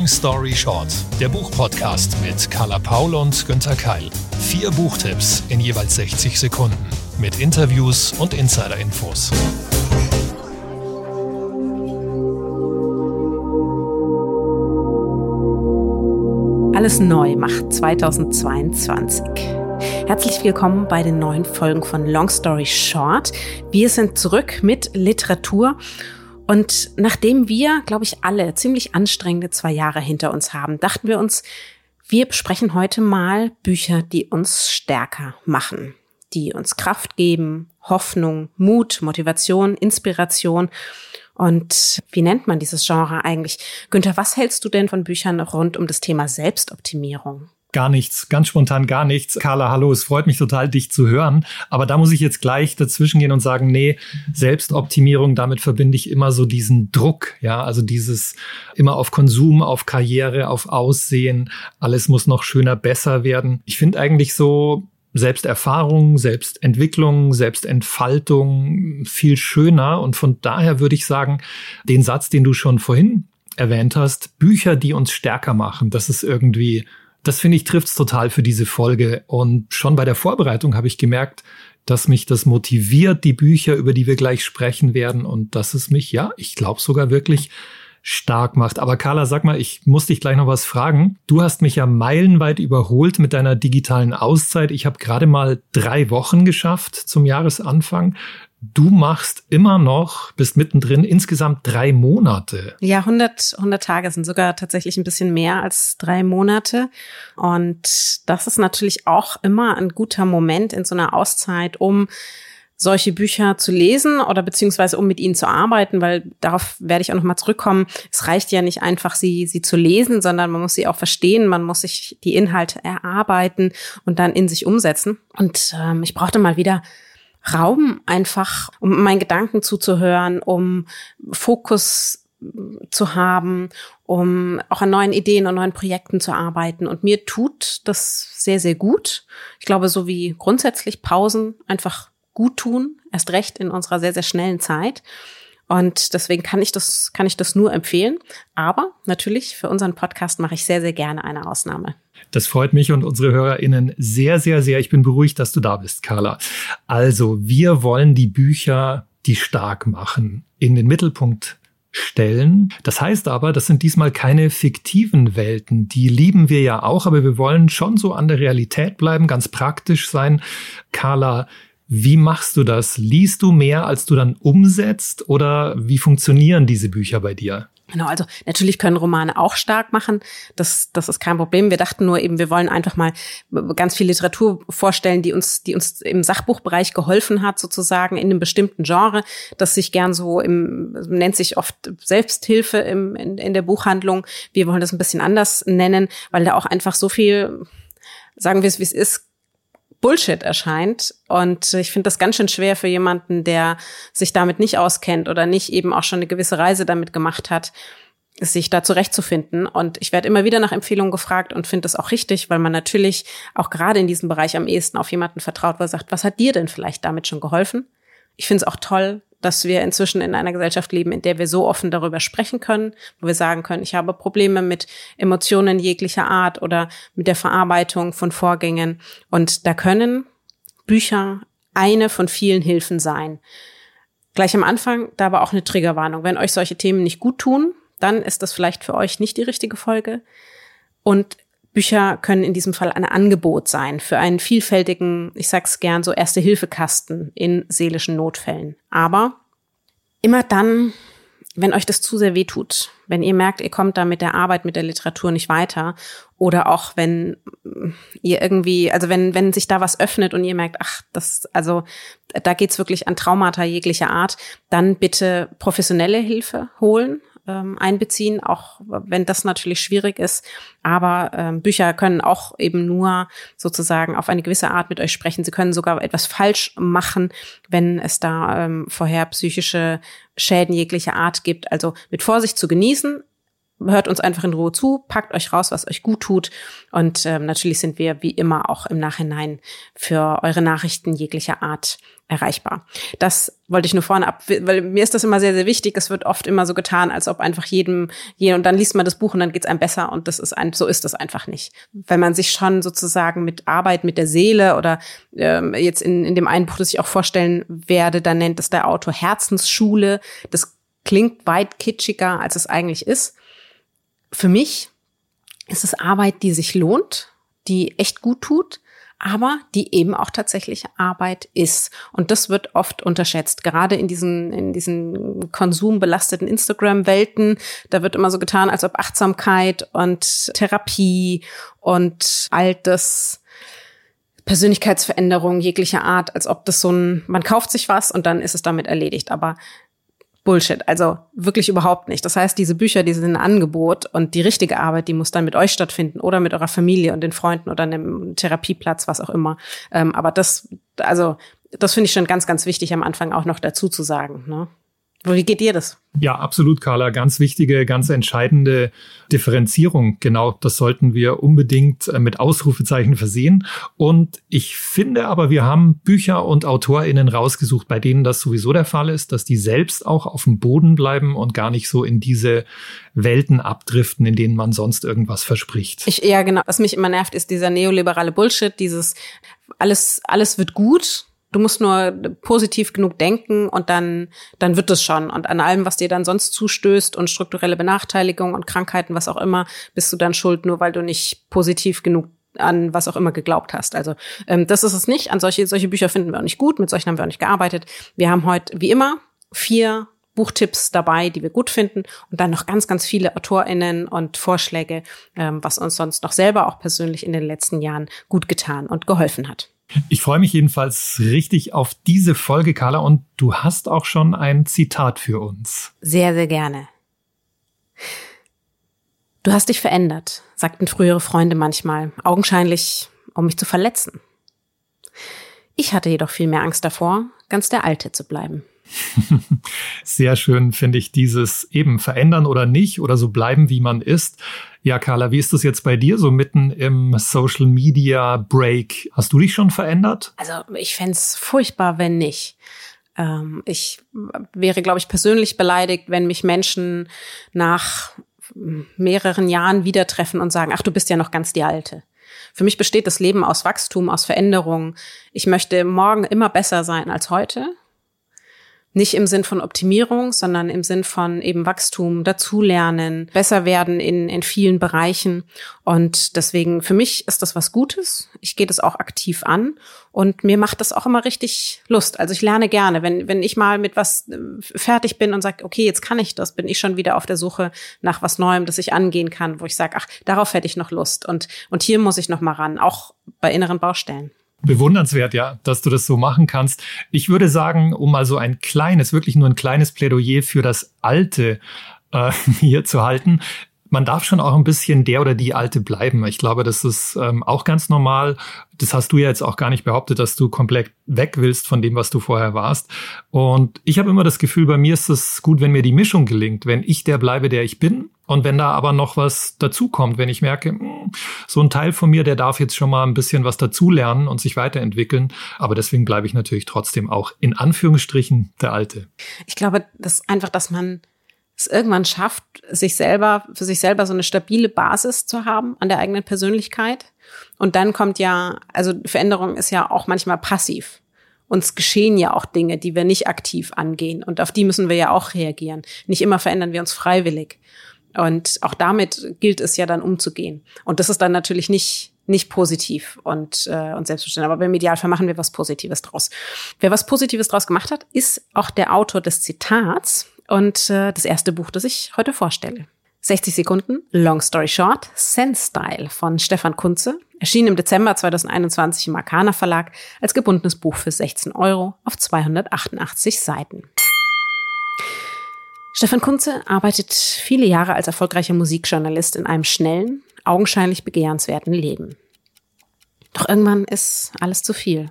Long Story Short, der Buchpodcast mit Carla Paul und Günther Keil. Vier Buchtipps in jeweils 60 Sekunden mit Interviews und Insider-Infos. Alles neu macht 2022. Herzlich willkommen bei den neuen Folgen von Long Story Short. Wir sind zurück mit Literatur und nachdem wir, glaube ich, alle ziemlich anstrengende zwei Jahre hinter uns haben, dachten wir uns, wir besprechen heute mal Bücher, die uns stärker machen, die uns Kraft geben, Hoffnung, Mut, Motivation, Inspiration. Und wie nennt man dieses Genre eigentlich? Günther, was hältst du denn von Büchern rund um das Thema Selbstoptimierung? Gar nichts, ganz spontan gar nichts. Carla, hallo, es freut mich total, dich zu hören. Aber da muss ich jetzt gleich dazwischen gehen und sagen, nee, Selbstoptimierung, damit verbinde ich immer so diesen Druck, ja, also dieses immer auf Konsum, auf Karriere, auf Aussehen, alles muss noch schöner, besser werden. Ich finde eigentlich so, Selbsterfahrung, Selbstentwicklung, Selbstentfaltung viel schöner. Und von daher würde ich sagen, den Satz, den du schon vorhin erwähnt hast, Bücher, die uns stärker machen, das ist irgendwie das finde ich trifft's total für diese Folge. Und schon bei der Vorbereitung habe ich gemerkt, dass mich das motiviert, die Bücher, über die wir gleich sprechen werden, und dass es mich, ja, ich glaube sogar wirklich stark macht. Aber Carla, sag mal, ich muss dich gleich noch was fragen. Du hast mich ja meilenweit überholt mit deiner digitalen Auszeit. Ich habe gerade mal drei Wochen geschafft zum Jahresanfang. Du machst immer noch, bist mittendrin, insgesamt drei Monate. Ja, 100, 100 Tage sind sogar tatsächlich ein bisschen mehr als drei Monate. Und das ist natürlich auch immer ein guter Moment in so einer Auszeit, um solche Bücher zu lesen oder beziehungsweise um mit ihnen zu arbeiten, weil darauf werde ich auch nochmal zurückkommen. Es reicht ja nicht einfach, sie, sie zu lesen, sondern man muss sie auch verstehen, man muss sich die Inhalte erarbeiten und dann in sich umsetzen. Und ähm, ich brauchte mal wieder Raum einfach, um meinen Gedanken zuzuhören, um Fokus zu haben, um auch an neuen Ideen und neuen Projekten zu arbeiten. Und mir tut das sehr, sehr gut. Ich glaube, so wie grundsätzlich Pausen einfach gut tun, erst recht in unserer sehr, sehr schnellen Zeit. Und deswegen kann ich das, kann ich das nur empfehlen. Aber natürlich für unseren Podcast mache ich sehr, sehr gerne eine Ausnahme. Das freut mich und unsere HörerInnen sehr, sehr, sehr. Ich bin beruhigt, dass du da bist, Carla. Also, wir wollen die Bücher, die stark machen, in den Mittelpunkt stellen. Das heißt aber, das sind diesmal keine fiktiven Welten. Die lieben wir ja auch, aber wir wollen schon so an der Realität bleiben, ganz praktisch sein. Carla, wie machst du das? Liest du mehr, als du dann umsetzt? Oder wie funktionieren diese Bücher bei dir? Genau, also natürlich können Romane auch stark machen. Das, das ist kein Problem. Wir dachten nur eben, wir wollen einfach mal ganz viel Literatur vorstellen, die uns, die uns im Sachbuchbereich geholfen hat, sozusagen in einem bestimmten Genre, das sich gern so im, nennt sich oft Selbsthilfe im, in, in der Buchhandlung. Wir wollen das ein bisschen anders nennen, weil da auch einfach so viel, sagen wir es wie es ist, Bullshit erscheint. Und ich finde das ganz schön schwer für jemanden, der sich damit nicht auskennt oder nicht eben auch schon eine gewisse Reise damit gemacht hat, sich da zurechtzufinden. Und ich werde immer wieder nach Empfehlungen gefragt und finde das auch richtig, weil man natürlich auch gerade in diesem Bereich am ehesten auf jemanden vertraut, der sagt, was hat dir denn vielleicht damit schon geholfen? Ich finde es auch toll, dass wir inzwischen in einer Gesellschaft leben, in der wir so offen darüber sprechen können, wo wir sagen können, ich habe Probleme mit Emotionen jeglicher Art oder mit der Verarbeitung von Vorgängen. Und da können Bücher eine von vielen Hilfen sein. Gleich am Anfang da aber auch eine Triggerwarnung. Wenn euch solche Themen nicht gut tun, dann ist das vielleicht für euch nicht die richtige Folge. Und Bücher können in diesem Fall ein Angebot sein für einen vielfältigen, ich sag's gern, so Erste-Hilfe-Kasten in seelischen Notfällen. Aber immer dann, wenn euch das zu sehr weh tut, wenn ihr merkt, ihr kommt da mit der Arbeit, mit der Literatur nicht weiter oder auch wenn ihr irgendwie, also wenn, wenn sich da was öffnet und ihr merkt, ach, das, also da geht's wirklich an Traumata jeglicher Art, dann bitte professionelle Hilfe holen ähm, einbeziehen, auch wenn das natürlich schwierig ist. Aber ähm, Bücher können auch eben nur sozusagen auf eine gewisse Art mit euch sprechen. Sie können sogar etwas falsch machen, wenn es da ähm, vorher psychische Schäden jeglicher Art gibt. Also mit Vorsicht zu genießen, hört uns einfach in Ruhe zu, packt euch raus, was euch gut tut. Und ähm, natürlich sind wir wie immer auch im Nachhinein für eure Nachrichten jeglicher Art erreichbar. Das wollte ich nur vorne ab, weil mir ist das immer sehr, sehr wichtig. Es wird oft immer so getan, als ob einfach jedem, je, und dann liest man das Buch und dann geht's einem besser und das ist ein, so ist das einfach nicht. Wenn man sich schon sozusagen mit Arbeit, mit der Seele oder ähm, jetzt in, in dem einen Buch, das ich auch vorstellen werde, dann nennt es der Autor Herzensschule. Das klingt weit kitschiger, als es eigentlich ist. Für mich ist es Arbeit, die sich lohnt, die echt gut tut, aber die eben auch tatsächlich Arbeit ist. Und das wird oft unterschätzt, gerade in diesen, in diesen konsumbelasteten Instagram-Welten. Da wird immer so getan, als ob Achtsamkeit und Therapie und all das Persönlichkeitsveränderung jeglicher Art, als ob das so ein, man kauft sich was und dann ist es damit erledigt. Aber Bullshit. Also wirklich überhaupt nicht. Das heißt, diese Bücher, die sind ein Angebot und die richtige Arbeit, die muss dann mit euch stattfinden oder mit eurer Familie und den Freunden oder einem Therapieplatz, was auch immer. Ähm, aber das, also, das finde ich schon ganz, ganz wichtig am Anfang auch noch dazu zu sagen. Ne? Wie geht dir das? Ja, absolut, Carla. Ganz wichtige, ganz entscheidende Differenzierung. Genau, das sollten wir unbedingt äh, mit Ausrufezeichen versehen. Und ich finde aber, wir haben Bücher und AutorInnen rausgesucht, bei denen das sowieso der Fall ist, dass die selbst auch auf dem Boden bleiben und gar nicht so in diese Welten abdriften, in denen man sonst irgendwas verspricht. Ich, ja, genau. Was mich immer nervt, ist dieser neoliberale Bullshit, dieses alles, alles wird gut Du musst nur positiv genug denken und dann, dann wird es schon. Und an allem, was dir dann sonst zustößt und strukturelle Benachteiligung und Krankheiten, was auch immer, bist du dann schuld, nur weil du nicht positiv genug an was auch immer geglaubt hast. Also ähm, das ist es nicht. An solche, solche Bücher finden wir auch nicht gut. Mit solchen haben wir auch nicht gearbeitet. Wir haben heute, wie immer, vier Buchtipps dabei, die wir gut finden und dann noch ganz, ganz viele AutorInnen und Vorschläge, ähm, was uns sonst noch selber auch persönlich in den letzten Jahren gut getan und geholfen hat. Ich freue mich jedenfalls richtig auf diese Folge, Carla, und du hast auch schon ein Zitat für uns. Sehr, sehr gerne. Du hast dich verändert, sagten frühere Freunde manchmal, augenscheinlich, um mich zu verletzen. Ich hatte jedoch viel mehr Angst davor, ganz der Alte zu bleiben. Sehr schön finde ich dieses eben verändern oder nicht oder so bleiben, wie man ist. Ja, Carla, wie ist das jetzt bei dir so mitten im Social Media Break? Hast du dich schon verändert? Also ich fände furchtbar, wenn nicht. Ähm, ich wäre, glaube ich, persönlich beleidigt, wenn mich Menschen nach mehreren Jahren wieder treffen und sagen, ach, du bist ja noch ganz die Alte. Für mich besteht das Leben aus Wachstum, aus Veränderung. Ich möchte morgen immer besser sein als heute nicht im Sinn von Optimierung, sondern im Sinn von eben Wachstum, dazulernen, besser werden in, in vielen Bereichen. Und deswegen, für mich ist das was Gutes. Ich gehe das auch aktiv an und mir macht das auch immer richtig Lust. Also ich lerne gerne. Wenn, wenn ich mal mit was äh, fertig bin und sage, okay, jetzt kann ich das, bin ich schon wieder auf der Suche nach was Neuem, das ich angehen kann, wo ich sage, ach, darauf hätte ich noch Lust. Und, und hier muss ich noch mal ran, auch bei inneren Baustellen. Bewundernswert, ja, dass du das so machen kannst. Ich würde sagen, um mal so ein kleines, wirklich nur ein kleines Plädoyer für das Alte äh, hier zu halten, man darf schon auch ein bisschen der oder die Alte bleiben. Ich glaube, das ist ähm, auch ganz normal. Das hast du ja jetzt auch gar nicht behauptet, dass du komplett weg willst von dem, was du vorher warst. Und ich habe immer das Gefühl, bei mir ist es gut, wenn mir die Mischung gelingt, wenn ich der bleibe, der ich bin. Und wenn da aber noch was dazukommt, wenn ich merke, hm, so ein Teil von mir, der darf jetzt schon mal ein bisschen was dazulernen und sich weiterentwickeln. Aber deswegen bleibe ich natürlich trotzdem auch in Anführungsstrichen der Alte. Ich glaube, das einfach, dass man es irgendwann schafft, sich selber, für sich selber so eine stabile Basis zu haben an der eigenen Persönlichkeit. Und dann kommt ja, also Veränderung ist ja auch manchmal passiv. Uns geschehen ja auch Dinge, die wir nicht aktiv angehen. Und auf die müssen wir ja auch reagieren. Nicht immer verändern wir uns freiwillig. Und auch damit gilt es ja dann umzugehen. Und das ist dann natürlich nicht nicht positiv und, äh, und selbstverständlich. Aber im Idealfall machen wir was Positives draus. Wer was Positives draus gemacht hat, ist auch der Autor des Zitats und äh, das erste Buch, das ich heute vorstelle. 60 Sekunden, Long Story Short, Sense Style von Stefan Kunze, erschien im Dezember 2021 im Arcana Verlag als gebundenes Buch für 16 Euro auf 288 Seiten. Stefan Kunze arbeitet viele Jahre als erfolgreicher Musikjournalist in einem schnellen, augenscheinlich begehrenswerten Leben. Doch irgendwann ist alles zu viel.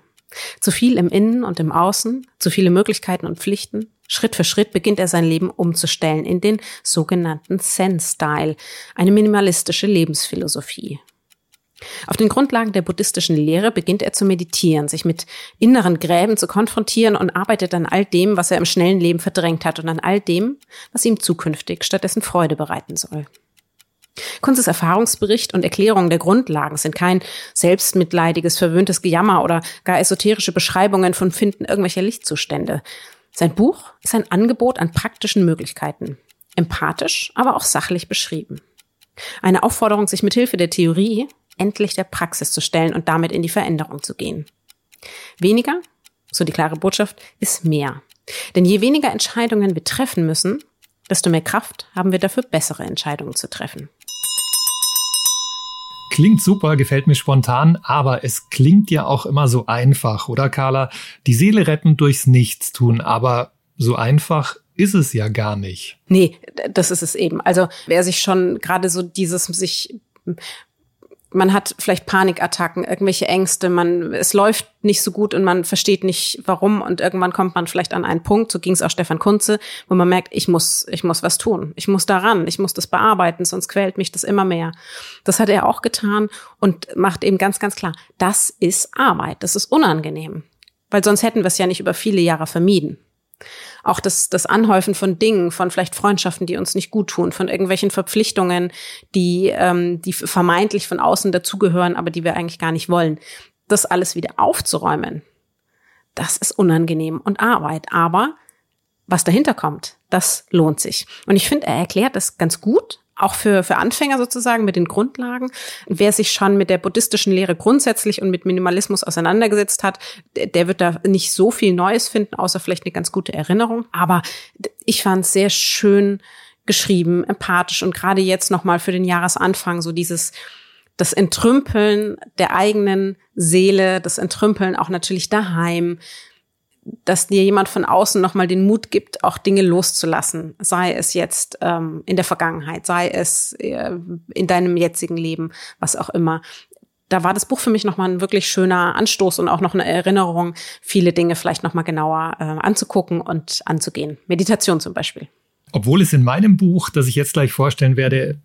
Zu viel im Innen und im Außen, zu viele Möglichkeiten und Pflichten, Schritt für Schritt beginnt er sein Leben umzustellen in den sogenannten Zen-Style, eine minimalistische Lebensphilosophie. Auf den Grundlagen der buddhistischen Lehre beginnt er zu meditieren, sich mit inneren Gräben zu konfrontieren und arbeitet an all dem, was er im schnellen Leben verdrängt hat und an all dem, was ihm zukünftig stattdessen Freude bereiten soll. Kunzes Erfahrungsbericht und Erklärung der Grundlagen sind kein selbstmitleidiges, verwöhntes Gejammer oder gar esoterische Beschreibungen von Finden irgendwelcher Lichtzustände. Sein Buch ist ein Angebot an praktischen Möglichkeiten. Empathisch, aber auch sachlich beschrieben. Eine Aufforderung, sich mit Hilfe der Theorie endlich der Praxis zu stellen und damit in die Veränderung zu gehen. Weniger, so die klare Botschaft, ist mehr. Denn je weniger Entscheidungen wir treffen müssen, desto mehr Kraft haben wir dafür, bessere Entscheidungen zu treffen. Klingt super, gefällt mir spontan, aber es klingt ja auch immer so einfach, oder Carla? Die Seele retten durchs Nichtstun, aber so einfach ist es ja gar nicht. Nee, das ist es eben. Also wer sich schon gerade so dieses sich man hat vielleicht Panikattacken, irgendwelche Ängste, man, es läuft nicht so gut und man versteht nicht warum. Und irgendwann kommt man vielleicht an einen Punkt, so ging es auch Stefan Kunze, wo man merkt, ich muss, ich muss was tun, ich muss daran, ich muss das bearbeiten, sonst quält mich das immer mehr. Das hat er auch getan und macht eben ganz, ganz klar, das ist Arbeit, das ist unangenehm, weil sonst hätten wir es ja nicht über viele Jahre vermieden auch das, das Anhäufen von Dingen, von vielleicht Freundschaften, die uns nicht gut tun, von irgendwelchen Verpflichtungen, die, ähm, die vermeintlich von außen dazugehören, aber die wir eigentlich gar nicht wollen. Das alles wieder aufzuräumen, das ist unangenehm und Arbeit. Aber was dahinter kommt, das lohnt sich. Und ich finde, er erklärt das ganz gut, auch für, für Anfänger sozusagen mit den Grundlagen. Wer sich schon mit der buddhistischen Lehre grundsätzlich und mit Minimalismus auseinandergesetzt hat, der, der wird da nicht so viel Neues finden, außer vielleicht eine ganz gute Erinnerung. Aber ich fand es sehr schön geschrieben, empathisch und gerade jetzt nochmal für den Jahresanfang so dieses, das Entrümpeln der eigenen Seele, das Entrümpeln auch natürlich daheim, dass dir jemand von außen nochmal den Mut gibt, auch Dinge loszulassen, sei es jetzt ähm, in der Vergangenheit, sei es äh, in deinem jetzigen Leben, was auch immer. Da war das Buch für mich nochmal ein wirklich schöner Anstoß und auch noch eine Erinnerung, viele Dinge vielleicht nochmal genauer äh, anzugucken und anzugehen. Meditation zum Beispiel. Obwohl es in meinem Buch, das ich jetzt gleich vorstellen werde,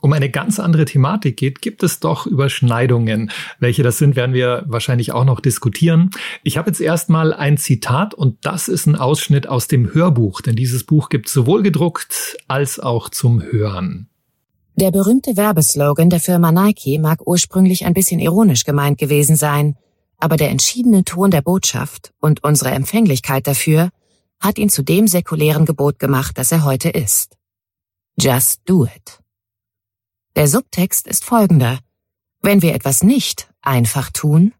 um eine ganz andere Thematik geht, gibt es doch Überschneidungen. Welche das sind, werden wir wahrscheinlich auch noch diskutieren. Ich habe jetzt erstmal ein Zitat und das ist ein Ausschnitt aus dem Hörbuch, denn dieses Buch gibt sowohl gedruckt als auch zum Hören. Der berühmte Werbeslogan der Firma Nike mag ursprünglich ein bisschen ironisch gemeint gewesen sein, aber der entschiedene Ton der Botschaft und unsere Empfänglichkeit dafür hat ihn zu dem säkulären Gebot gemacht, das er heute ist. Just do it. Der Subtext ist folgender. Wenn wir etwas nicht einfach tun,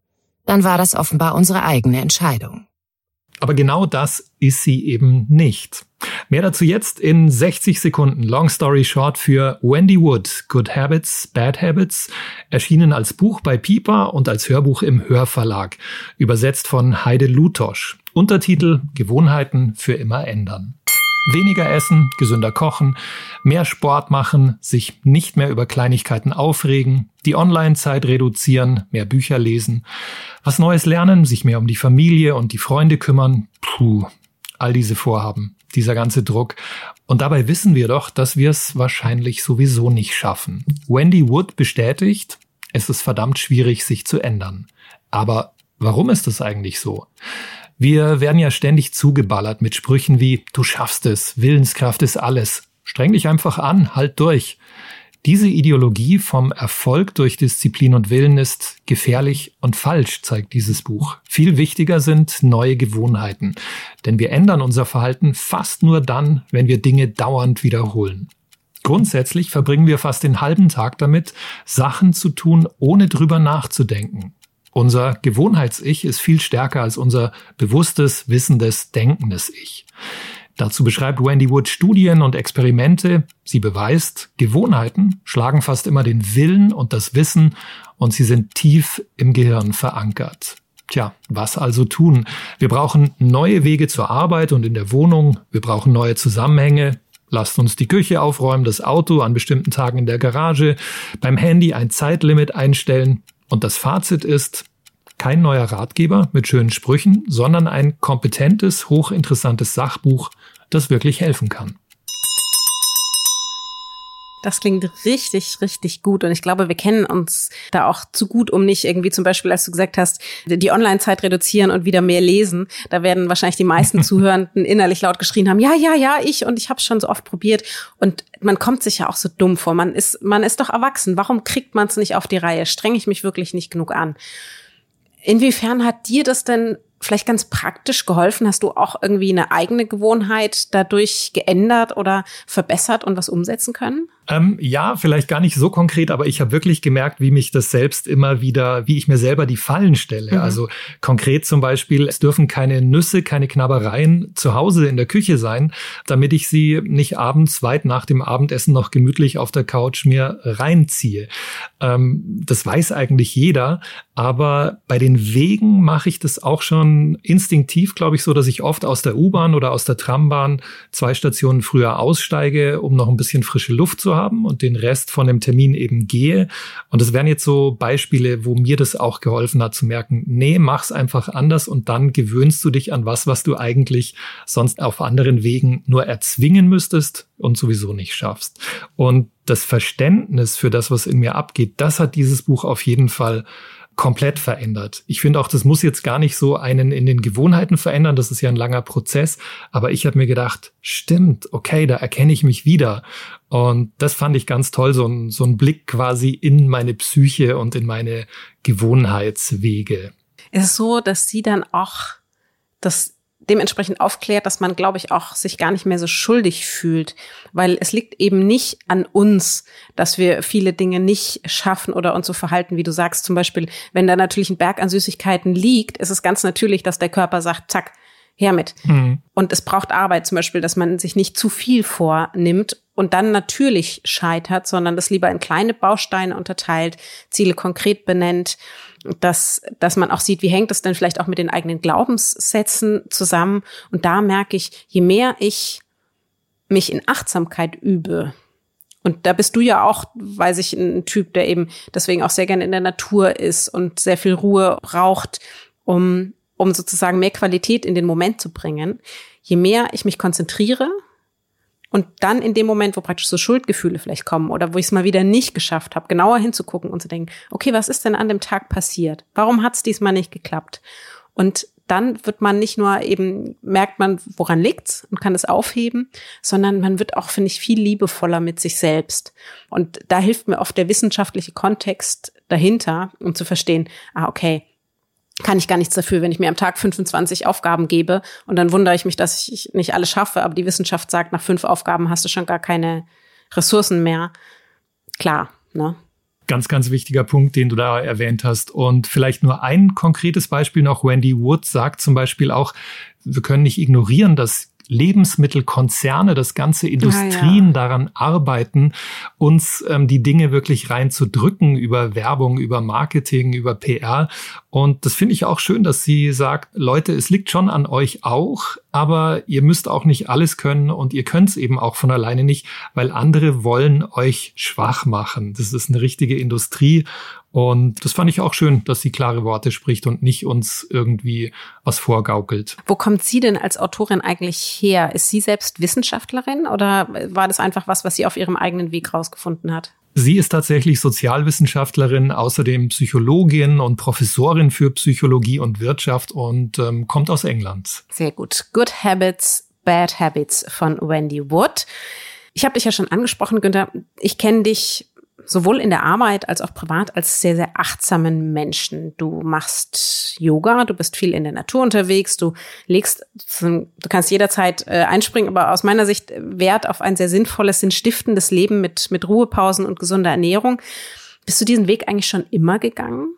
dann war das offenbar unsere eigene Entscheidung. Aber genau das ist sie eben nicht. Mehr dazu jetzt in 60 Sekunden. Long Story Short für Wendy Wood, Good Habits, Bad Habits, erschienen als Buch bei Pipa und als Hörbuch im Hörverlag, übersetzt von Heide Lutosch. Untertitel Gewohnheiten für immer ändern. Weniger essen, gesünder kochen, mehr Sport machen, sich nicht mehr über Kleinigkeiten aufregen, die Online-Zeit reduzieren, mehr Bücher lesen, was Neues lernen, sich mehr um die Familie und die Freunde kümmern. Puh, all diese Vorhaben, dieser ganze Druck. Und dabei wissen wir doch, dass wir es wahrscheinlich sowieso nicht schaffen. Wendy Wood bestätigt, es ist verdammt schwierig, sich zu ändern. Aber warum ist es eigentlich so? Wir werden ja ständig zugeballert mit Sprüchen wie Du schaffst es, Willenskraft ist alles. Streng dich einfach an, halt durch. Diese Ideologie vom Erfolg durch Disziplin und Willen ist gefährlich und falsch, zeigt dieses Buch. Viel wichtiger sind neue Gewohnheiten, denn wir ändern unser Verhalten fast nur dann, wenn wir Dinge dauernd wiederholen. Grundsätzlich verbringen wir fast den halben Tag damit, Sachen zu tun, ohne drüber nachzudenken. Unser Gewohnheits-Ich ist viel stärker als unser bewusstes, wissendes, denkendes Ich. Dazu beschreibt Wendy Wood Studien und Experimente. Sie beweist, Gewohnheiten schlagen fast immer den Willen und das Wissen und sie sind tief im Gehirn verankert. Tja, was also tun? Wir brauchen neue Wege zur Arbeit und in der Wohnung. Wir brauchen neue Zusammenhänge. Lasst uns die Küche aufräumen, das Auto an bestimmten Tagen in der Garage, beim Handy ein Zeitlimit einstellen. Und das Fazit ist, kein neuer Ratgeber mit schönen Sprüchen, sondern ein kompetentes, hochinteressantes Sachbuch das wirklich helfen kann. Das klingt richtig, richtig gut. Und ich glaube, wir kennen uns da auch zu gut, um nicht irgendwie zum Beispiel, als du gesagt hast, die Online-Zeit reduzieren und wieder mehr lesen. Da werden wahrscheinlich die meisten Zuhörenden innerlich laut geschrien haben, ja, ja, ja, ich und ich habe es schon so oft probiert. Und man kommt sich ja auch so dumm vor. Man ist, man ist doch erwachsen. Warum kriegt man es nicht auf die Reihe? Strenge ich mich wirklich nicht genug an? Inwiefern hat dir das denn vielleicht ganz praktisch geholfen? Hast du auch irgendwie eine eigene Gewohnheit dadurch geändert oder verbessert und was umsetzen können? Ähm, ja, vielleicht gar nicht so konkret, aber ich habe wirklich gemerkt, wie mich das selbst immer wieder, wie ich mir selber die Fallen stelle. Mhm. Also konkret zum Beispiel, es dürfen keine Nüsse, keine Knabbereien zu Hause in der Küche sein, damit ich sie nicht abends weit nach dem Abendessen noch gemütlich auf der Couch mir reinziehe. Ähm, das weiß eigentlich jeder, aber bei den Wegen mache ich das auch schon instinktiv, glaube ich, so, dass ich oft aus der U-Bahn oder aus der Trambahn zwei Stationen früher aussteige, um noch ein bisschen frische Luft zu haben haben und den Rest von dem Termin eben gehe. Und das wären jetzt so Beispiele, wo mir das auch geholfen hat zu merken, nee, mach's einfach anders und dann gewöhnst du dich an was, was du eigentlich sonst auf anderen Wegen nur erzwingen müsstest und sowieso nicht schaffst. Und das Verständnis für das, was in mir abgeht, das hat dieses Buch auf jeden Fall komplett verändert. Ich finde auch, das muss jetzt gar nicht so einen in den Gewohnheiten verändern, das ist ja ein langer Prozess, aber ich habe mir gedacht, stimmt, okay, da erkenne ich mich wieder. Und das fand ich ganz toll, so ein, so ein Blick quasi in meine Psyche und in meine Gewohnheitswege. Es ist so, dass sie dann auch das dementsprechend aufklärt, dass man, glaube ich, auch sich gar nicht mehr so schuldig fühlt, weil es liegt eben nicht an uns, dass wir viele Dinge nicht schaffen oder uns so verhalten, wie du sagst. Zum Beispiel, wenn da natürlich ein Berg an Süßigkeiten liegt, ist es ganz natürlich, dass der Körper sagt, zack, her mit. Mhm. Und es braucht Arbeit zum Beispiel, dass man sich nicht zu viel vornimmt und dann natürlich scheitert, sondern das lieber in kleine Bausteine unterteilt, Ziele konkret benennt dass, dass man auch sieht, wie hängt das denn vielleicht auch mit den eigenen Glaubenssätzen zusammen. Und da merke ich, je mehr ich mich in Achtsamkeit übe, und da bist du ja auch, weiß ich, ein Typ, der eben deswegen auch sehr gerne in der Natur ist und sehr viel Ruhe braucht, um, um sozusagen mehr Qualität in den Moment zu bringen. Je mehr ich mich konzentriere, und dann in dem Moment, wo praktisch so Schuldgefühle vielleicht kommen oder wo ich es mal wieder nicht geschafft habe, genauer hinzugucken und zu denken, okay, was ist denn an dem Tag passiert? Warum hat es diesmal nicht geklappt? Und dann wird man nicht nur eben, merkt man, woran liegt's und kann es aufheben, sondern man wird auch, finde ich, viel liebevoller mit sich selbst. Und da hilft mir oft der wissenschaftliche Kontext dahinter, um zu verstehen, ah, okay, kann ich gar nichts dafür, wenn ich mir am Tag 25 Aufgaben gebe und dann wundere ich mich, dass ich nicht alles schaffe, aber die Wissenschaft sagt, nach fünf Aufgaben hast du schon gar keine Ressourcen mehr. Klar, ne? Ganz, ganz wichtiger Punkt, den du da erwähnt hast. Und vielleicht nur ein konkretes Beispiel noch. Wendy Wood sagt zum Beispiel auch, wir können nicht ignorieren, dass Lebensmittelkonzerne, das ganze Industrien ah, ja. daran arbeiten, uns ähm, die Dinge wirklich reinzudrücken über Werbung, über Marketing, über PR. Und das finde ich auch schön, dass sie sagt, Leute, es liegt schon an euch auch, aber ihr müsst auch nicht alles können und ihr könnt es eben auch von alleine nicht, weil andere wollen euch schwach machen. Das ist eine richtige Industrie und das fand ich auch schön, dass sie klare Worte spricht und nicht uns irgendwie was vorgaukelt. Wo kommt sie denn als Autorin eigentlich her? Ist sie selbst Wissenschaftlerin oder war das einfach was, was sie auf ihrem eigenen Weg rausgefunden hat? Sie ist tatsächlich Sozialwissenschaftlerin, außerdem Psychologin und Professorin für Psychologie und Wirtschaft und ähm, kommt aus England. Sehr gut. Good Habits, Bad Habits von Wendy Wood. Ich habe dich ja schon angesprochen, Günther. Ich kenne dich sowohl in der Arbeit als auch privat als sehr, sehr achtsamen Menschen. Du machst Yoga, du bist viel in der Natur unterwegs, du legst, du kannst jederzeit äh, einspringen, aber aus meiner Sicht Wert auf ein sehr sinnvolles, sinnstiftendes Leben mit, mit Ruhepausen und gesunder Ernährung. Bist du diesen Weg eigentlich schon immer gegangen?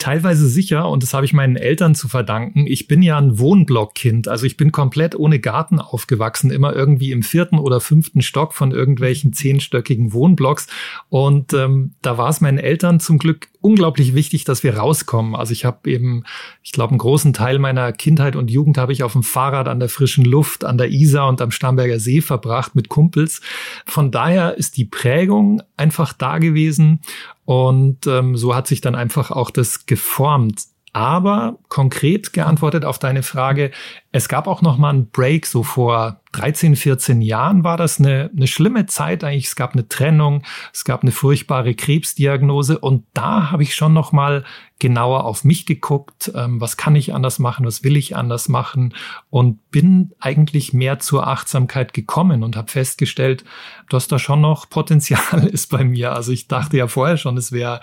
Teilweise sicher und das habe ich meinen Eltern zu verdanken. Ich bin ja ein Wohnblockkind, also ich bin komplett ohne Garten aufgewachsen, immer irgendwie im vierten oder fünften Stock von irgendwelchen zehnstöckigen Wohnblocks. Und ähm, da war es meinen Eltern zum Glück unglaublich wichtig, dass wir rauskommen. Also ich habe eben, ich glaube, einen großen Teil meiner Kindheit und Jugend habe ich auf dem Fahrrad an der frischen Luft, an der Isar und am Starnberger See verbracht mit Kumpels. Von daher ist die Prägung einfach da gewesen und ähm, so hat sich dann einfach auch das geformt. Aber konkret geantwortet auf deine Frage, Es gab auch noch mal einen Break, so vor 13, 14 Jahren war das eine, eine schlimme Zeit eigentlich. Es gab eine Trennung, es gab eine furchtbare Krebsdiagnose und da habe ich schon noch mal genauer auf mich geguckt, ähm, was kann ich anders machen, was will ich anders machen und bin eigentlich mehr zur Achtsamkeit gekommen und habe festgestellt, dass da schon noch Potenzial ist bei mir. Also ich dachte ja vorher schon, es wäre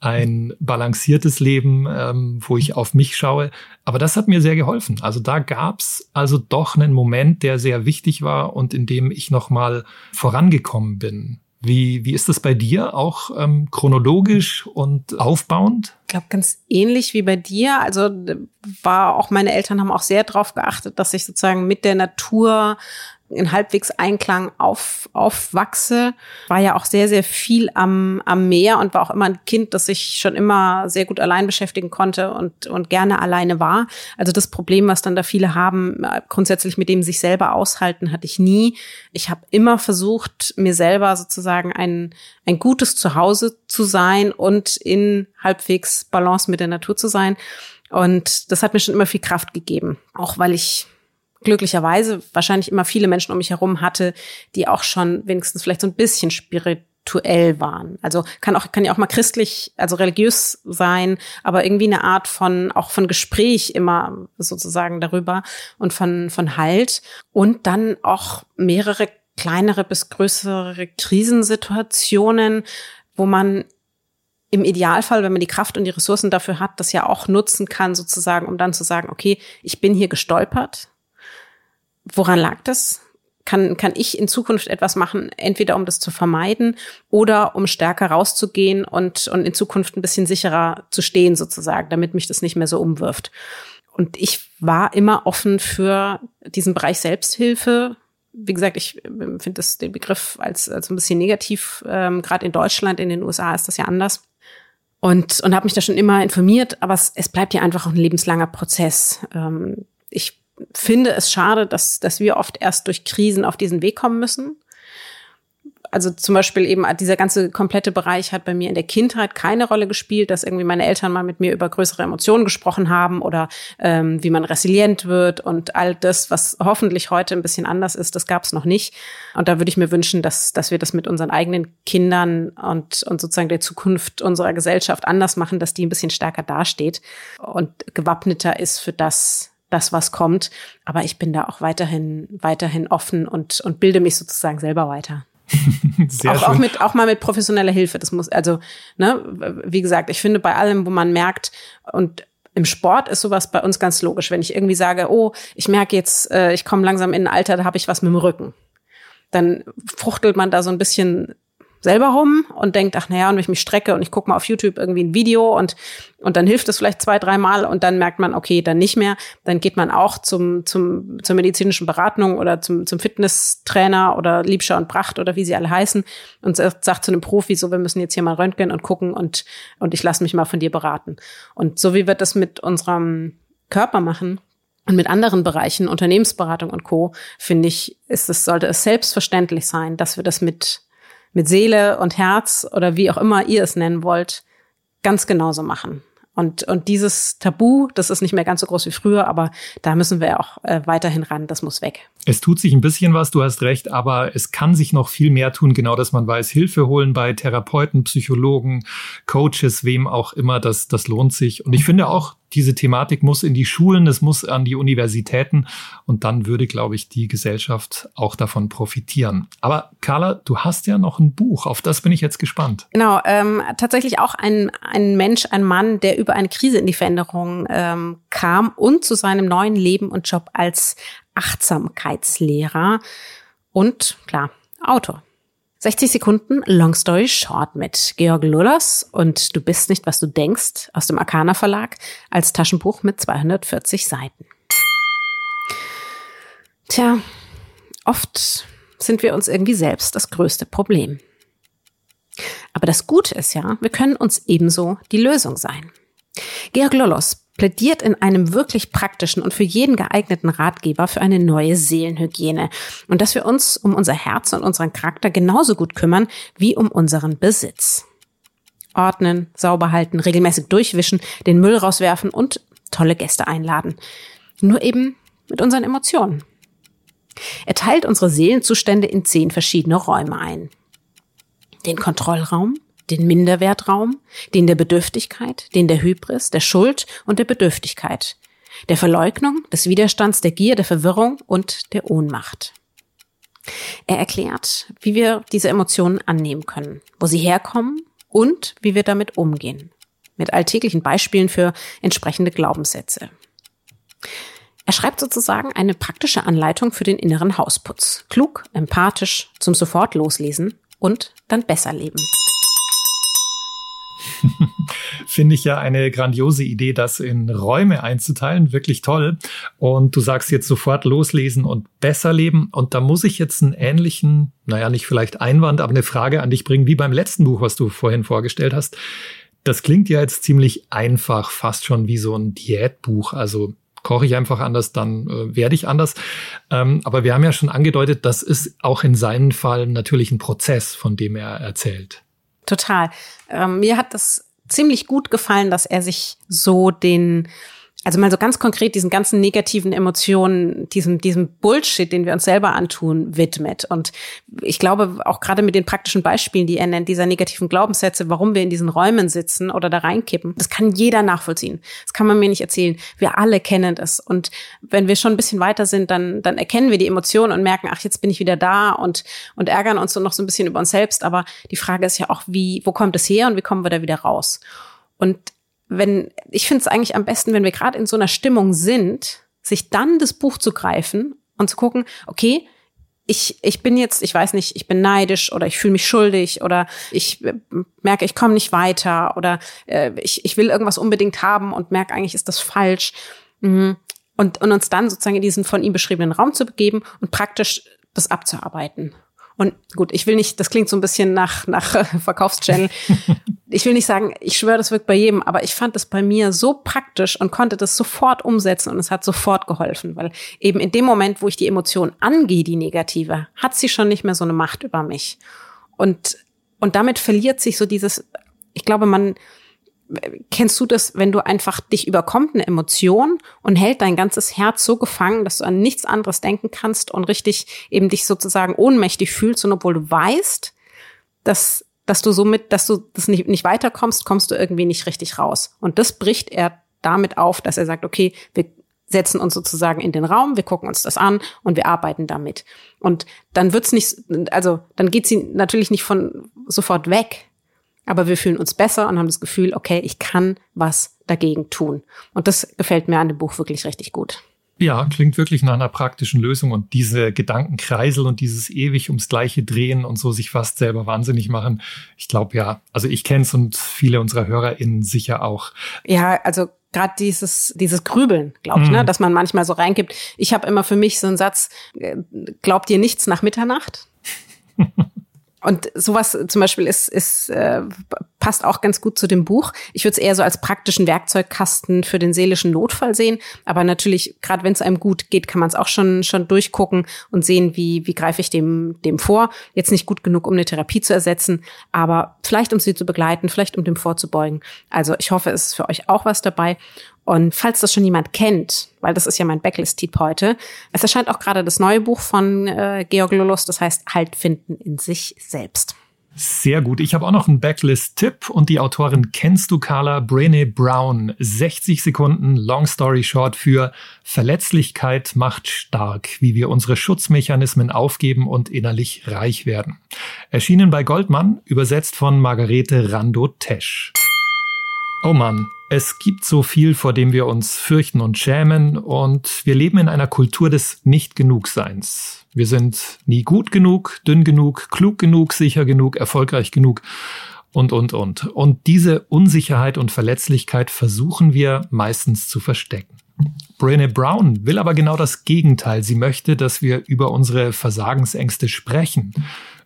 ein balanciertes Leben, ähm, wo ich auf mich schaue. Aber das hat mir sehr geholfen. Also da gab's also doch einen Moment, der sehr wichtig war und in dem ich nochmal vorangekommen bin. Wie, wie ist das bei dir? Auch ähm, chronologisch und aufbauend? Ich glaube, ganz ähnlich wie bei dir. Also war auch meine Eltern haben auch sehr darauf geachtet, dass ich sozusagen mit der Natur in halbwegs Einklang auf, aufwachse. War ja auch sehr, sehr viel am, am Meer und war auch immer ein Kind, das sich schon immer sehr gut allein beschäftigen konnte und, und gerne alleine war. Also das Problem, was dann da viele haben, äh, grundsätzlich mit dem sich selber aushalten, hatte ich nie. Ich habe immer versucht, mir selber sozusagen ein, ein gutes Zuhause zu sein und in halbwegs Balance mit der Natur zu sein. Und das hat mir schon immer viel Kraft gegeben. Auch weil ich glücklicherweise wahrscheinlich immer viele Menschen um mich herum hatte, die auch schon wenigstens vielleicht so ein bisschen spirituell waren. Also kann auch kann ja auch mal christlich, also religiös sein, aber irgendwie eine Art von auch von Gespräch immer sozusagen darüber und von von Halt und dann auch mehrere kleinere bis größere Krisensituationen, wo man im Idealfall, wenn man die Kraft und die Ressourcen dafür hat, das ja auch nutzen kann, sozusagen, um dann zu sagen, okay, ich bin hier gestolpert, Woran lag das? Kann, kann ich in Zukunft etwas machen, entweder um das zu vermeiden oder um stärker rauszugehen und, und in Zukunft ein bisschen sicherer zu stehen sozusagen, damit mich das nicht mehr so umwirft. Und ich war immer offen für diesen Bereich Selbsthilfe. Wie gesagt, ich finde das den Begriff als, als ein bisschen negativ. Ähm, Gerade in Deutschland, in den USA ist das ja anders. Und, und habe mich da schon immer informiert, aber es, es bleibt ja einfach auch ein lebenslanger Prozess. Ähm, ich finde es schade, dass, dass wir oft erst durch Krisen auf diesen Weg kommen müssen. Also zum Beispiel eben dieser ganze komplette Bereich hat bei mir in der Kindheit keine Rolle gespielt, dass irgendwie meine Eltern mal mit mir über größere Emotionen gesprochen haben oder ähm, wie man resilient wird und all das, was hoffentlich heute ein bisschen anders ist, das gab es noch nicht. Und da würde ich mir wünschen, dass, dass wir das mit unseren eigenen Kindern und, und sozusagen der Zukunft unserer Gesellschaft anders machen, dass die ein bisschen stärker dasteht und gewappneter ist für das, das, was kommt. Aber ich bin da auch weiterhin, weiterhin offen und, und bilde mich sozusagen selber weiter. Sehr auch, schön. auch mit auch mal mit professioneller Hilfe. Das muss also ne, wie gesagt, ich finde bei allem, wo man merkt und im Sport ist sowas bei uns ganz logisch. Wenn ich irgendwie sage, oh, ich merke jetzt, äh, ich komme langsam in ein Alter, da habe ich was mit dem Rücken, dann fruchtelt man da so ein bisschen selber rum und denkt, ach naja, und wenn ich mich strecke und ich gucke mal auf YouTube irgendwie ein Video und, und dann hilft es vielleicht zwei, dreimal und dann merkt man, okay, dann nicht mehr. Dann geht man auch zum, zum, zur medizinischen Beratung oder zum, zum Fitnesstrainer oder Liebscher und Pracht oder wie sie alle heißen und sagt, zu einem Profi, so, wir müssen jetzt hier mal röntgen und gucken und, und ich lasse mich mal von dir beraten. Und so wie wir das mit unserem Körper machen, und mit anderen Bereichen, Unternehmensberatung und Co., finde ich, ist es, sollte es selbstverständlich sein, dass wir das mit mit Seele und Herz oder wie auch immer ihr es nennen wollt, ganz genauso machen. Und, und dieses Tabu, das ist nicht mehr ganz so groß wie früher, aber da müssen wir auch äh, weiterhin ran. Das muss weg. Es tut sich ein bisschen was, du hast recht, aber es kann sich noch viel mehr tun, genau dass man weiß, Hilfe holen bei Therapeuten, Psychologen, Coaches, wem auch immer, das, das lohnt sich. Und ich finde auch, diese Thematik muss in die Schulen, es muss an die Universitäten und dann würde, glaube ich, die Gesellschaft auch davon profitieren. Aber Carla, du hast ja noch ein Buch, auf das bin ich jetzt gespannt. Genau, ähm, tatsächlich auch ein, ein Mensch, ein Mann, der über eine Krise in die Veränderung ähm, kam und zu seinem neuen Leben und Job als Achtsamkeitslehrer und klar, Autor. 60 Sekunden Long Story Short mit Georg Lullers und Du bist nicht, was du denkst aus dem Arcana Verlag als Taschenbuch mit 240 Seiten. Tja, oft sind wir uns irgendwie selbst das größte Problem. Aber das Gute ist ja, wir können uns ebenso die Lösung sein. Georg Lollos plädiert in einem wirklich praktischen und für jeden geeigneten Ratgeber für eine neue Seelenhygiene und dass wir uns um unser Herz und unseren Charakter genauso gut kümmern wie um unseren Besitz. Ordnen, sauber halten, regelmäßig durchwischen, den Müll rauswerfen und tolle Gäste einladen. Nur eben mit unseren Emotionen. Er teilt unsere Seelenzustände in zehn verschiedene Räume ein. Den Kontrollraum, den Minderwertraum, den der Bedürftigkeit, den der Hybris, der Schuld und der Bedürftigkeit, der Verleugnung, des Widerstands, der Gier, der Verwirrung und der Ohnmacht. Er erklärt, wie wir diese Emotionen annehmen können, wo sie herkommen und wie wir damit umgehen. Mit alltäglichen Beispielen für entsprechende Glaubenssätze. Er schreibt sozusagen eine praktische Anleitung für den inneren Hausputz. Klug, empathisch, zum sofort loslesen und dann besser leben. Finde ich ja eine grandiose Idee, das in Räume einzuteilen. Wirklich toll. Und du sagst jetzt sofort loslesen und besser leben. Und da muss ich jetzt einen ähnlichen, naja, nicht vielleicht Einwand, aber eine Frage an dich bringen, wie beim letzten Buch, was du vorhin vorgestellt hast. Das klingt ja jetzt ziemlich einfach, fast schon wie so ein Diätbuch. Also koche ich einfach anders, dann äh, werde ich anders. Ähm, aber wir haben ja schon angedeutet, das ist auch in seinem Fall natürlich ein Prozess, von dem er erzählt. Total. Ähm, mir hat das ziemlich gut gefallen, dass er sich so den also mal so ganz konkret diesen ganzen negativen Emotionen, diesem, diesem Bullshit, den wir uns selber antun, widmet. Und ich glaube, auch gerade mit den praktischen Beispielen, die er nennt, dieser negativen Glaubenssätze, warum wir in diesen Räumen sitzen oder da reinkippen, das kann jeder nachvollziehen. Das kann man mir nicht erzählen. Wir alle kennen das. Und wenn wir schon ein bisschen weiter sind, dann, dann erkennen wir die Emotionen und merken, ach, jetzt bin ich wieder da und, und ärgern uns so noch so ein bisschen über uns selbst. Aber die Frage ist ja auch, wie, wo kommt es her und wie kommen wir da wieder raus? Und wenn, ich finde es eigentlich am besten, wenn wir gerade in so einer Stimmung sind, sich dann das Buch zu greifen und zu gucken, okay, ich, ich bin jetzt, ich weiß nicht, ich bin neidisch oder ich fühle mich schuldig oder ich äh, merke, ich komme nicht weiter oder äh, ich, ich will irgendwas unbedingt haben und merke eigentlich, ist das falsch. Mhm. Und, und uns dann sozusagen in diesen von ihm beschriebenen Raum zu begeben und praktisch das abzuarbeiten. Und gut, ich will nicht, das klingt so ein bisschen nach, nach äh, Verkaufschannel. ich will nicht sagen, ich schwöre, das wirkt bei jedem, aber ich fand es bei mir so praktisch und konnte das sofort umsetzen und es hat sofort geholfen, weil eben in dem Moment, wo ich die Emotion angehe, die negative, hat sie schon nicht mehr so eine Macht über mich. Und, und damit verliert sich so dieses, ich glaube, man, kennst du das, wenn du einfach dich überkommt eine Emotion und hält dein ganzes Herz so gefangen, dass du an nichts anderes denken kannst und richtig eben dich sozusagen ohnmächtig fühlst und obwohl du weißt, dass dass du somit, dass du das nicht, nicht weiterkommst, kommst du irgendwie nicht richtig raus. Und das bricht er damit auf, dass er sagt, okay, wir setzen uns sozusagen in den Raum, wir gucken uns das an und wir arbeiten damit. Und dann wird's nicht, also dann geht sie natürlich nicht von sofort weg, aber wir fühlen uns besser und haben das Gefühl, okay, ich kann was dagegen tun. Und das gefällt mir an dem Buch wirklich richtig gut. Ja, klingt wirklich nach einer praktischen Lösung und diese Gedankenkreisel und dieses ewig ums Gleiche drehen und so sich fast selber wahnsinnig machen. Ich glaube ja, also ich kenne es und viele unserer HörerInnen sicher auch. Ja, also gerade dieses dieses Grübeln, glaube ich, ne, mhm. ne, dass man manchmal so reingibt. Ich habe immer für mich so einen Satz: äh, Glaubt ihr nichts nach Mitternacht? Und sowas zum Beispiel ist, ist äh, passt auch ganz gut zu dem Buch. Ich würde es eher so als praktischen Werkzeugkasten für den seelischen Notfall sehen. Aber natürlich, gerade wenn es einem gut geht, kann man es auch schon schon durchgucken und sehen, wie wie greife ich dem dem vor. Jetzt nicht gut genug, um eine Therapie zu ersetzen, aber vielleicht um sie zu begleiten, vielleicht um dem vorzubeugen. Also ich hoffe, es ist für euch auch was dabei. Und falls das schon jemand kennt, weil das ist ja mein Backlist-Tipp heute, es erscheint auch gerade das neue Buch von äh, Georg Lulus, das heißt Halt finden in sich selbst. Sehr gut. Ich habe auch noch einen Backlist-Tipp und die Autorin kennst du, Carla Brene Brown. 60 Sekunden Long Story Short für Verletzlichkeit macht stark, wie wir unsere Schutzmechanismen aufgeben und innerlich reich werden. Erschienen bei Goldmann, übersetzt von Margarete Rando-Tesch. Oh Mann, es gibt so viel, vor dem wir uns fürchten und schämen und wir leben in einer Kultur des Nicht-Genugseins. Wir sind nie gut genug, dünn genug, klug genug, sicher genug, erfolgreich genug und, und, und. Und diese Unsicherheit und Verletzlichkeit versuchen wir meistens zu verstecken. Brené Brown will aber genau das Gegenteil. Sie möchte, dass wir über unsere Versagensängste sprechen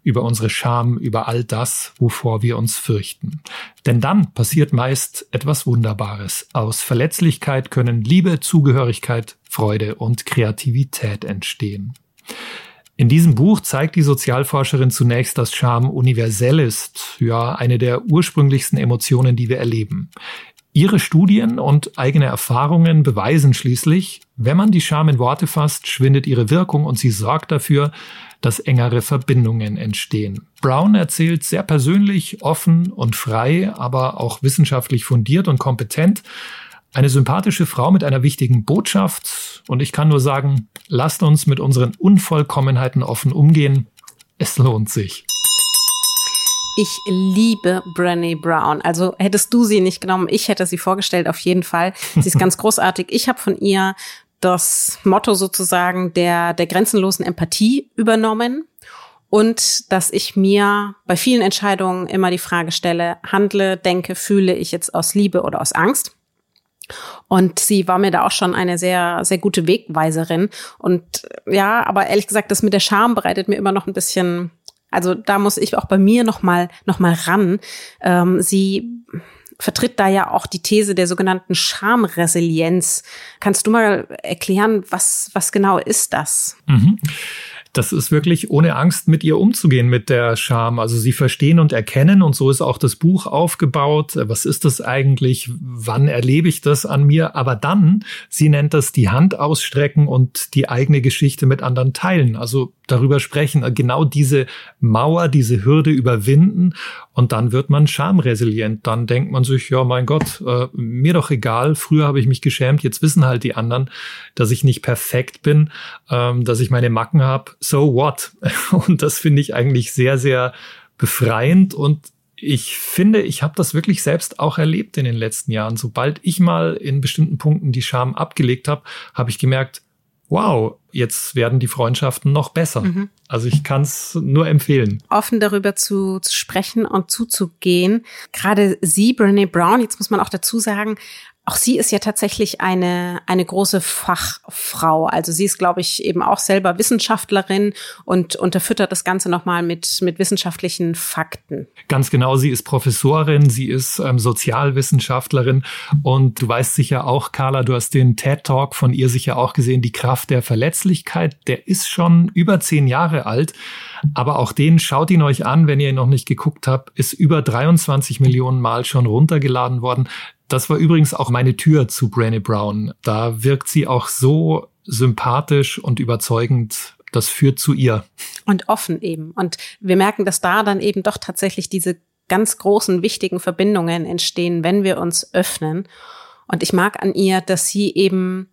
über unsere Scham, über all das, wovor wir uns fürchten. Denn dann passiert meist etwas Wunderbares. Aus Verletzlichkeit können Liebe, Zugehörigkeit, Freude und Kreativität entstehen. In diesem Buch zeigt die Sozialforscherin zunächst, dass Scham universell ist, ja, eine der ursprünglichsten Emotionen, die wir erleben. Ihre Studien und eigene Erfahrungen beweisen schließlich, wenn man die Scham in Worte fasst, schwindet ihre Wirkung und sie sorgt dafür, dass engere Verbindungen entstehen. Brown erzählt sehr persönlich, offen und frei, aber auch wissenschaftlich fundiert und kompetent. Eine sympathische Frau mit einer wichtigen Botschaft. Und ich kann nur sagen, lasst uns mit unseren Unvollkommenheiten offen umgehen. Es lohnt sich. Ich liebe Brené Brown. Also hättest du sie nicht genommen, ich hätte sie vorgestellt, auf jeden Fall. Sie ist ganz großartig. Ich habe von ihr das Motto sozusagen der, der grenzenlosen Empathie übernommen und dass ich mir bei vielen Entscheidungen immer die Frage stelle, handle, denke, fühle ich jetzt aus Liebe oder aus Angst? Und sie war mir da auch schon eine sehr, sehr gute Wegweiserin. Und ja, aber ehrlich gesagt, das mit der Scham bereitet mir immer noch ein bisschen also da muss ich auch bei mir noch mal noch mal ran. Ähm, sie vertritt da ja auch die These der sogenannten Schamresilienz. Kannst du mal erklären, was was genau ist das? Mhm das ist wirklich ohne Angst mit ihr umzugehen mit der Scham. Also sie verstehen und erkennen und so ist auch das Buch aufgebaut. Was ist das eigentlich? Wann erlebe ich das an mir? Aber dann, sie nennt das die Hand ausstrecken und die eigene Geschichte mit anderen teilen. Also darüber sprechen, genau diese Mauer, diese Hürde überwinden und dann wird man schamresilient. Dann denkt man sich, ja, mein Gott, äh, mir doch egal. Früher habe ich mich geschämt, jetzt wissen halt die anderen, dass ich nicht perfekt bin, ähm, dass ich meine Macken habe. So what? Und das finde ich eigentlich sehr, sehr befreiend und ich finde, ich habe das wirklich selbst auch erlebt in den letzten Jahren. Sobald ich mal in bestimmten Punkten die Scham abgelegt habe, habe ich gemerkt, wow, jetzt werden die Freundschaften noch besser. Mhm. Also ich kann es nur empfehlen. Offen darüber zu, zu sprechen und zuzugehen. Gerade sie, Brené Brown, jetzt muss man auch dazu sagen, auch sie ist ja tatsächlich eine, eine große Fachfrau. Also sie ist, glaube ich, eben auch selber Wissenschaftlerin und unterfüttert das Ganze nochmal mit, mit wissenschaftlichen Fakten. Ganz genau, sie ist Professorin, sie ist ähm, Sozialwissenschaftlerin und du weißt sicher auch, Carla, du hast den TED Talk von ihr sicher auch gesehen, die Kraft der Verletzlichkeit, der ist schon über zehn Jahre alt. Aber auch den schaut ihn euch an, wenn ihr ihn noch nicht geguckt habt, ist über 23 Millionen Mal schon runtergeladen worden. Das war übrigens auch meine Tür zu Brené Brown. Da wirkt sie auch so sympathisch und überzeugend. Das führt zu ihr. Und offen eben. Und wir merken, dass da dann eben doch tatsächlich diese ganz großen, wichtigen Verbindungen entstehen, wenn wir uns öffnen. Und ich mag an ihr, dass sie eben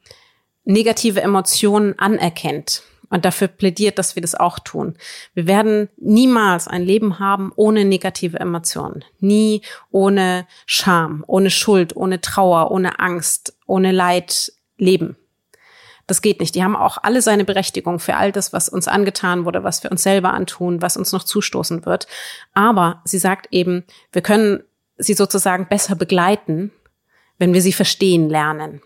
negative Emotionen anerkennt und dafür plädiert, dass wir das auch tun. Wir werden niemals ein Leben haben ohne negative Emotionen. Nie ohne Scham, ohne Schuld, ohne Trauer, ohne Angst, ohne Leid leben. Das geht nicht. Die haben auch alle seine Berechtigung für all das, was uns angetan wurde, was wir uns selber antun, was uns noch zustoßen wird. Aber sie sagt eben, wir können sie sozusagen besser begleiten, wenn wir sie verstehen lernen.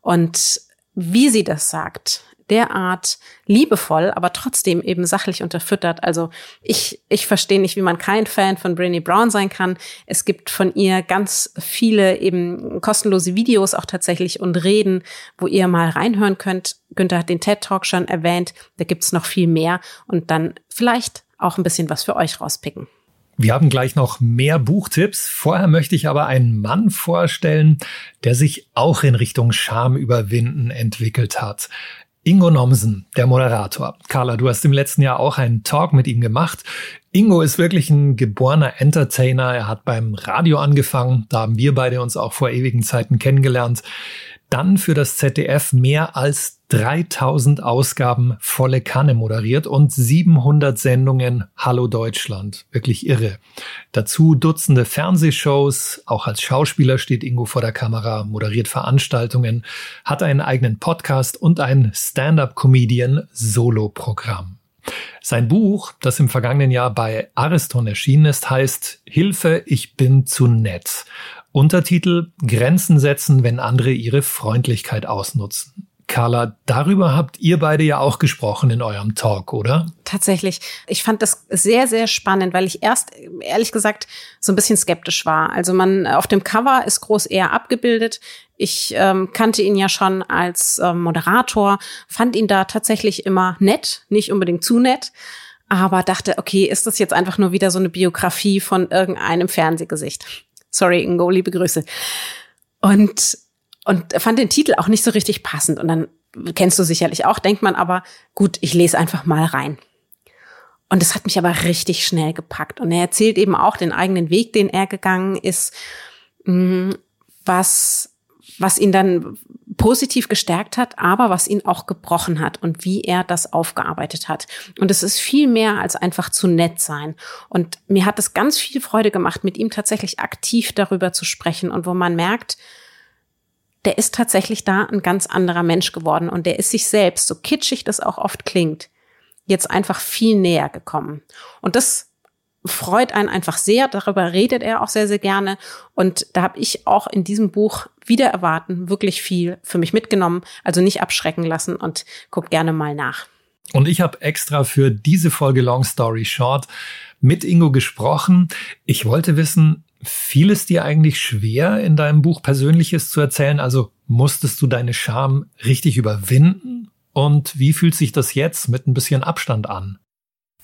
Und wie sie das sagt, derart liebevoll, aber trotzdem eben sachlich unterfüttert. Also ich, ich verstehe nicht, wie man kein Fan von Brené Brown sein kann. Es gibt von ihr ganz viele eben kostenlose Videos auch tatsächlich und Reden, wo ihr mal reinhören könnt. Günther hat den TED Talk schon erwähnt. Da gibt's noch viel mehr und dann vielleicht auch ein bisschen was für euch rauspicken. Wir haben gleich noch mehr Buchtipps. Vorher möchte ich aber einen Mann vorstellen, der sich auch in Richtung Scham überwinden entwickelt hat. Ingo Nomsen, der Moderator. Carla, du hast im letzten Jahr auch einen Talk mit ihm gemacht. Ingo ist wirklich ein geborener Entertainer. Er hat beim Radio angefangen. Da haben wir beide uns auch vor ewigen Zeiten kennengelernt dann für das ZDF mehr als 3000 Ausgaben volle Kanne moderiert und 700 Sendungen Hallo Deutschland. Wirklich irre. Dazu Dutzende Fernsehshows. Auch als Schauspieler steht Ingo vor der Kamera, moderiert Veranstaltungen, hat einen eigenen Podcast und ein Stand-up-Comedian Solo-Programm. Sein Buch, das im vergangenen Jahr bei Ariston erschienen ist, heißt Hilfe, ich bin zu nett Untertitel Grenzen setzen, wenn andere ihre Freundlichkeit ausnutzen. Carla, darüber habt ihr beide ja auch gesprochen in eurem Talk, oder? Tatsächlich. Ich fand das sehr, sehr spannend, weil ich erst, ehrlich gesagt, so ein bisschen skeptisch war. Also man, auf dem Cover ist groß eher abgebildet. Ich ähm, kannte ihn ja schon als ähm, Moderator, fand ihn da tatsächlich immer nett, nicht unbedingt zu nett aber dachte, okay, ist das jetzt einfach nur wieder so eine Biografie von irgendeinem Fernsehgesicht? Sorry, Ingo, liebe Grüße. Und, und fand den Titel auch nicht so richtig passend. Und dann kennst du sicherlich auch, denkt man aber, gut, ich lese einfach mal rein. Und es hat mich aber richtig schnell gepackt. Und er erzählt eben auch den eigenen Weg, den er gegangen ist, mm, was, was ihn dann positiv gestärkt hat, aber was ihn auch gebrochen hat und wie er das aufgearbeitet hat. Und es ist viel mehr als einfach zu nett sein. Und mir hat es ganz viel Freude gemacht, mit ihm tatsächlich aktiv darüber zu sprechen und wo man merkt, der ist tatsächlich da ein ganz anderer Mensch geworden und der ist sich selbst, so kitschig das auch oft klingt, jetzt einfach viel näher gekommen. Und das freut einen einfach sehr. Darüber redet er auch sehr, sehr gerne. Und da habe ich auch in diesem Buch wieder erwarten wirklich viel für mich mitgenommen. Also nicht abschrecken lassen und guck gerne mal nach. Und ich habe extra für diese Folge Long Story Short mit Ingo gesprochen. Ich wollte wissen, fiel es dir eigentlich schwer, in deinem Buch Persönliches zu erzählen? Also musstest du deine Scham richtig überwinden? Und wie fühlt sich das jetzt mit ein bisschen Abstand an?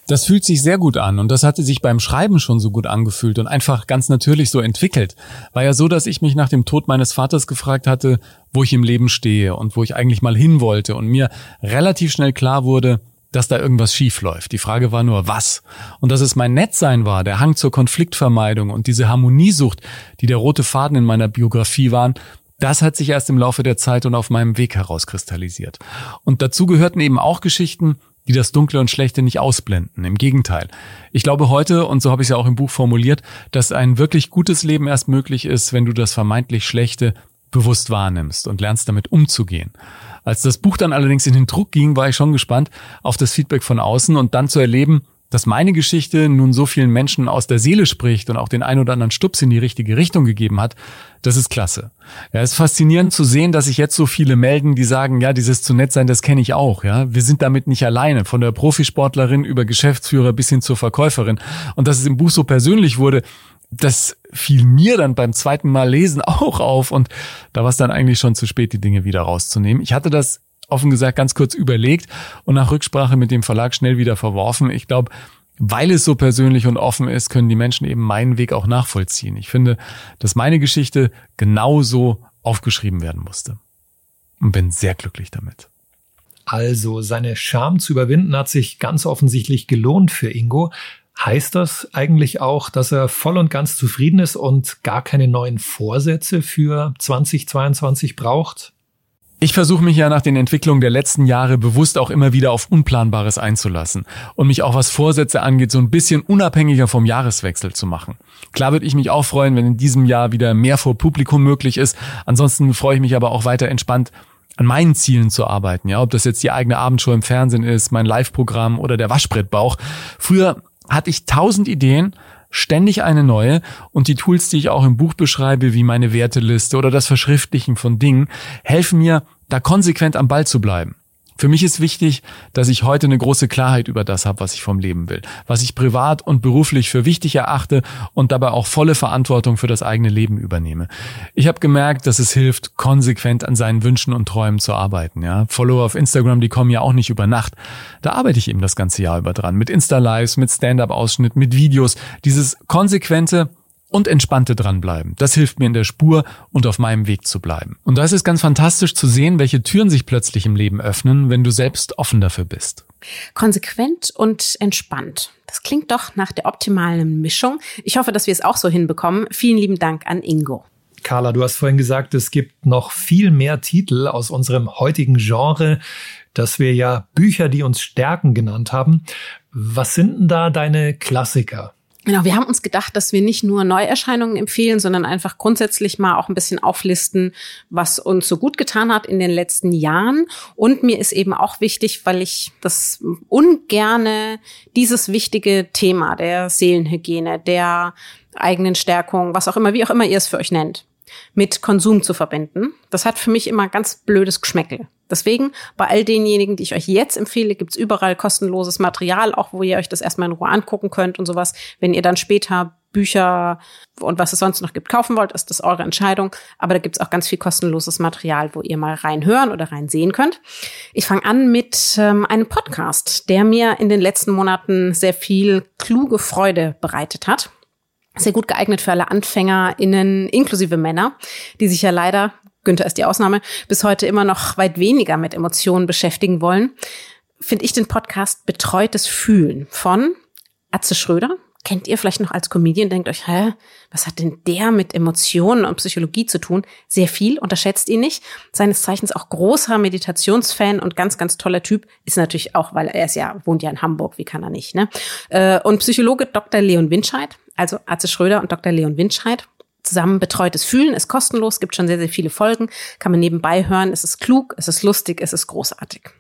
Das fühlt sich sehr gut an und das hatte sich beim Schreiben schon so gut angefühlt und einfach ganz natürlich so entwickelt. War ja so, dass ich mich nach dem Tod meines Vaters gefragt hatte, wo ich im Leben stehe und wo ich eigentlich mal hin wollte und mir relativ schnell klar wurde, dass da irgendwas schief läuft. Die Frage war nur, was? Und dass es mein Nettsein war, der Hang zur Konfliktvermeidung und diese Harmoniesucht, die der rote Faden in meiner Biografie waren, das hat sich erst im Laufe der Zeit und auf meinem Weg herauskristallisiert. Und dazu gehörten eben auch Geschichten, die das Dunkle und Schlechte nicht ausblenden. Im Gegenteil. Ich glaube heute, und so habe ich es ja auch im Buch formuliert, dass ein wirklich gutes Leben erst möglich ist, wenn du das vermeintlich Schlechte bewusst wahrnimmst und lernst damit umzugehen. Als das Buch dann allerdings in den Druck ging, war ich schon gespannt auf das Feedback von außen und dann zu erleben, dass meine Geschichte nun so vielen Menschen aus der Seele spricht und auch den ein oder anderen Stups in die richtige Richtung gegeben hat, das ist klasse. Ja, es ist faszinierend zu sehen, dass sich jetzt so viele melden, die sagen, ja, dieses zu nett sein, das kenne ich auch, ja. Wir sind damit nicht alleine, von der Profisportlerin über Geschäftsführer bis hin zur Verkäuferin. Und dass es im Buch so persönlich wurde, das fiel mir dann beim zweiten Mal lesen auch auf und da war es dann eigentlich schon zu spät, die Dinge wieder rauszunehmen. Ich hatte das offen gesagt ganz kurz überlegt und nach Rücksprache mit dem Verlag schnell wieder verworfen. Ich glaube, weil es so persönlich und offen ist, können die Menschen eben meinen Weg auch nachvollziehen. Ich finde, dass meine Geschichte genauso aufgeschrieben werden musste. Und bin sehr glücklich damit. Also, seine Scham zu überwinden hat sich ganz offensichtlich gelohnt für Ingo. Heißt das eigentlich auch, dass er voll und ganz zufrieden ist und gar keine neuen Vorsätze für 2022 braucht? Ich versuche mich ja nach den Entwicklungen der letzten Jahre bewusst auch immer wieder auf Unplanbares einzulassen und mich auch was Vorsätze angeht, so ein bisschen unabhängiger vom Jahreswechsel zu machen. Klar würde ich mich auch freuen, wenn in diesem Jahr wieder mehr vor Publikum möglich ist. Ansonsten freue ich mich aber auch weiter entspannt an meinen Zielen zu arbeiten, ja, ob das jetzt die eigene Abendshow im Fernsehen ist, mein Live-Programm oder der Waschbrettbauch. Früher hatte ich tausend Ideen, ständig eine neue und die Tools, die ich auch im Buch beschreibe, wie meine Werteliste oder das Verschriftlichen von Dingen, helfen mir, da konsequent am Ball zu bleiben. Für mich ist wichtig, dass ich heute eine große Klarheit über das habe, was ich vom Leben will, was ich privat und beruflich für wichtig erachte und dabei auch volle Verantwortung für das eigene Leben übernehme. Ich habe gemerkt, dass es hilft, konsequent an seinen Wünschen und Träumen zu arbeiten. Ja, Follower auf Instagram, die kommen ja auch nicht über Nacht. Da arbeite ich eben das ganze Jahr über dran, mit Insta-Lives, mit Stand-up-Ausschnitt, mit Videos. Dieses konsequente und entspannte dranbleiben. Das hilft mir in der Spur und auf meinem Weg zu bleiben. Und da ist es ganz fantastisch zu sehen, welche Türen sich plötzlich im Leben öffnen, wenn du selbst offen dafür bist. Konsequent und entspannt. Das klingt doch nach der optimalen Mischung. Ich hoffe, dass wir es auch so hinbekommen. Vielen lieben Dank an Ingo. Carla, du hast vorhin gesagt, es gibt noch viel mehr Titel aus unserem heutigen Genre, dass wir ja Bücher, die uns stärken genannt haben. Was sind denn da deine Klassiker? Genau, wir haben uns gedacht, dass wir nicht nur Neuerscheinungen empfehlen, sondern einfach grundsätzlich mal auch ein bisschen auflisten, was uns so gut getan hat in den letzten Jahren. Und mir ist eben auch wichtig, weil ich das ungerne dieses wichtige Thema der Seelenhygiene, der eigenen Stärkung, was auch immer, wie auch immer ihr es für euch nennt, mit Konsum zu verbinden. Das hat für mich immer ganz blödes Geschmäckel. Deswegen, bei all denjenigen, die ich euch jetzt empfehle, gibt's überall kostenloses Material, auch wo ihr euch das erstmal in Ruhe angucken könnt und sowas. Wenn ihr dann später Bücher und was es sonst noch gibt kaufen wollt, ist das eure Entscheidung. Aber da gibt's auch ganz viel kostenloses Material, wo ihr mal reinhören oder reinsehen könnt. Ich fange an mit ähm, einem Podcast, der mir in den letzten Monaten sehr viel kluge Freude bereitet hat. sehr gut geeignet für alle AnfängerInnen, inklusive Männer, die sich ja leider, Günther ist die Ausnahme, bis heute immer noch weit weniger mit Emotionen beschäftigen wollen. Finde ich den Podcast Betreutes Fühlen von Atze Schröder, kennt ihr vielleicht noch als Comedian, denkt euch, hä, was hat denn der mit Emotionen und Psychologie zu tun? Sehr viel, unterschätzt ihn nicht. Seines Zeichens auch großer Meditationsfan und ganz, ganz toller Typ. Ist natürlich auch, weil er ist ja, wohnt ja in Hamburg, wie kann er nicht, ne? Äh, und Psychologe Dr. Leon Winscheid, also Arze Schröder und Dr. Leon Winscheid. Zusammen betreutes Fühlen ist kostenlos, gibt schon sehr, sehr viele Folgen, kann man nebenbei hören. Es ist klug, es ist lustig, es ist großartig.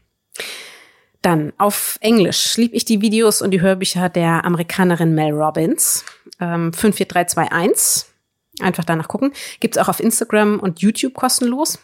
Dann auf Englisch lieb ich die Videos und die Hörbücher der Amerikanerin Mel Robbins. Ähm, 54321. Einfach danach gucken. Gibt's auch auf Instagram und YouTube kostenlos.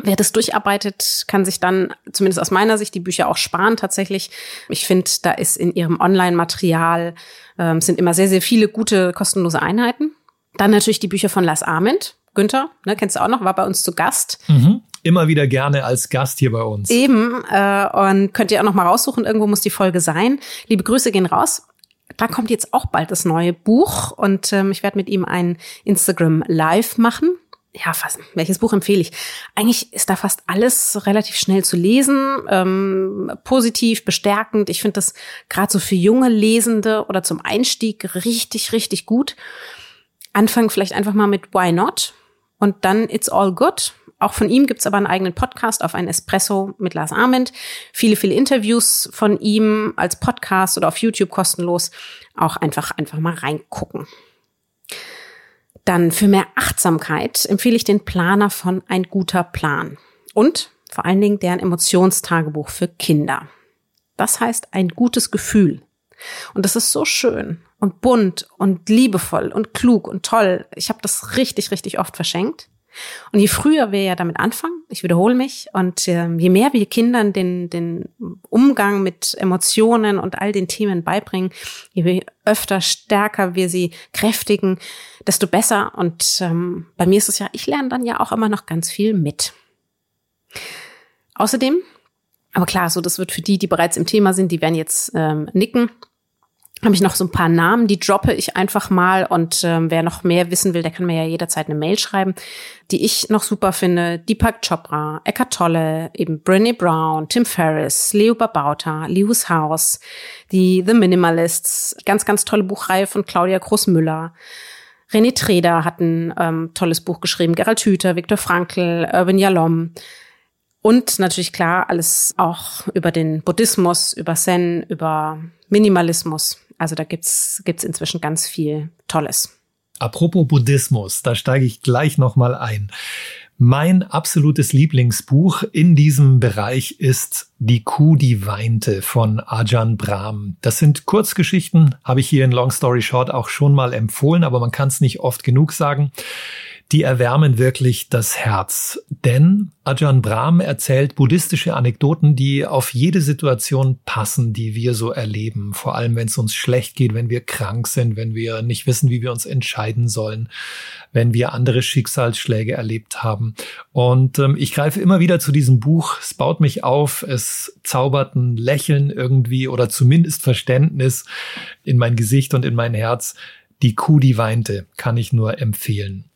Wer das durcharbeitet, kann sich dann, zumindest aus meiner Sicht, die Bücher auch sparen tatsächlich. Ich finde, da ist in ihrem Online-Material, ähm, sind immer sehr, sehr viele gute kostenlose Einheiten. Dann natürlich die Bücher von Lars Ament. Günther, ne, kennst du auch noch, war bei uns zu Gast. Mhm immer wieder gerne als Gast hier bei uns. Eben, äh, und könnt ihr auch noch mal raussuchen, irgendwo muss die Folge sein. Liebe Grüße gehen raus. Da kommt jetzt auch bald das neue Buch und ähm, ich werde mit ihm ein Instagram Live machen. Ja, fast. Welches Buch empfehle ich? Eigentlich ist da fast alles relativ schnell zu lesen, ähm, positiv, bestärkend. Ich finde das gerade so für junge Lesende oder zum Einstieg richtig, richtig gut. Anfangen vielleicht einfach mal mit Why Not und dann It's All Good auch von ihm gibt's aber einen eigenen Podcast auf ein Espresso mit Lars Arment. Viele, viele Interviews von ihm als Podcast oder auf YouTube kostenlos. Auch einfach, einfach mal reingucken. Dann für mehr Achtsamkeit empfehle ich den Planer von Ein guter Plan. Und vor allen Dingen deren Emotionstagebuch für Kinder. Das heißt ein gutes Gefühl. Und das ist so schön und bunt und liebevoll und klug und toll. Ich habe das richtig, richtig oft verschenkt. Und je früher wir ja damit anfangen, ich wiederhole mich, und äh, je mehr wir Kindern den, den Umgang mit Emotionen und all den Themen beibringen, je öfter, stärker wir sie kräftigen, desto besser. Und ähm, bei mir ist es ja, ich lerne dann ja auch immer noch ganz viel mit. Außerdem, aber klar, so das wird für die, die bereits im Thema sind, die werden jetzt ähm, nicken habe ich noch so ein paar Namen, die droppe ich einfach mal und ähm, wer noch mehr wissen will, der kann mir ja jederzeit eine Mail schreiben, die ich noch super finde. Deepak Chopra, Eckhart Tolle, eben Brené Brown, Tim Ferriss, Leo Babauta, Lewis House, die The Minimalists, ganz, ganz tolle Buchreihe von Claudia Großmüller. René Treder hat ein ähm, tolles Buch geschrieben, Gerald Hüther, Viktor Frankl, Urban Yalom. Und natürlich klar, alles auch über den Buddhismus, über Zen, über Minimalismus. Also da gibt's gibt's inzwischen ganz viel Tolles. Apropos Buddhismus, da steige ich gleich noch mal ein. Mein absolutes Lieblingsbuch in diesem Bereich ist Die Kuh, die weinte von Ajahn Brahm. Das sind Kurzgeschichten, habe ich hier in Long Story Short auch schon mal empfohlen, aber man kann es nicht oft genug sagen die erwärmen wirklich das Herz. Denn Ajahn Brahm erzählt buddhistische Anekdoten, die auf jede Situation passen, die wir so erleben. Vor allem, wenn es uns schlecht geht, wenn wir krank sind, wenn wir nicht wissen, wie wir uns entscheiden sollen, wenn wir andere Schicksalsschläge erlebt haben. Und ähm, ich greife immer wieder zu diesem Buch. Es baut mich auf. Es zaubert ein Lächeln irgendwie oder zumindest Verständnis in mein Gesicht und in mein Herz. Die Kuh, die weinte, kann ich nur empfehlen.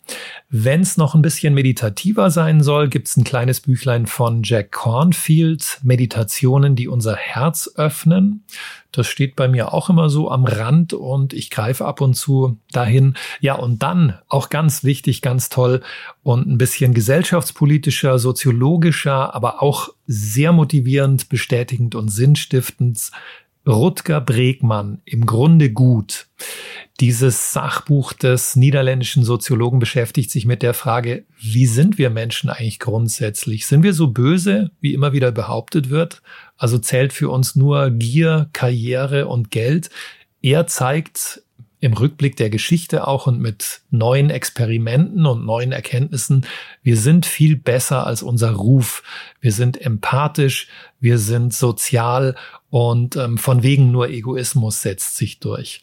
Wenn es noch ein bisschen meditativer sein soll, gibt es ein kleines Büchlein von Jack Cornfield, Meditationen, die unser Herz öffnen. Das steht bei mir auch immer so am Rand und ich greife ab und zu dahin. Ja, und dann auch ganz wichtig, ganz toll und ein bisschen gesellschaftspolitischer, soziologischer, aber auch sehr motivierend, bestätigend und sinnstiftend Rutger Bregmann im Grunde gut. Dieses Sachbuch des niederländischen Soziologen beschäftigt sich mit der Frage, wie sind wir Menschen eigentlich grundsätzlich? Sind wir so böse, wie immer wieder behauptet wird? Also zählt für uns nur Gier, Karriere und Geld? Er zeigt im Rückblick der Geschichte auch und mit neuen Experimenten und neuen Erkenntnissen, wir sind viel besser als unser Ruf. Wir sind empathisch, wir sind sozial und ähm, von wegen nur Egoismus setzt sich durch.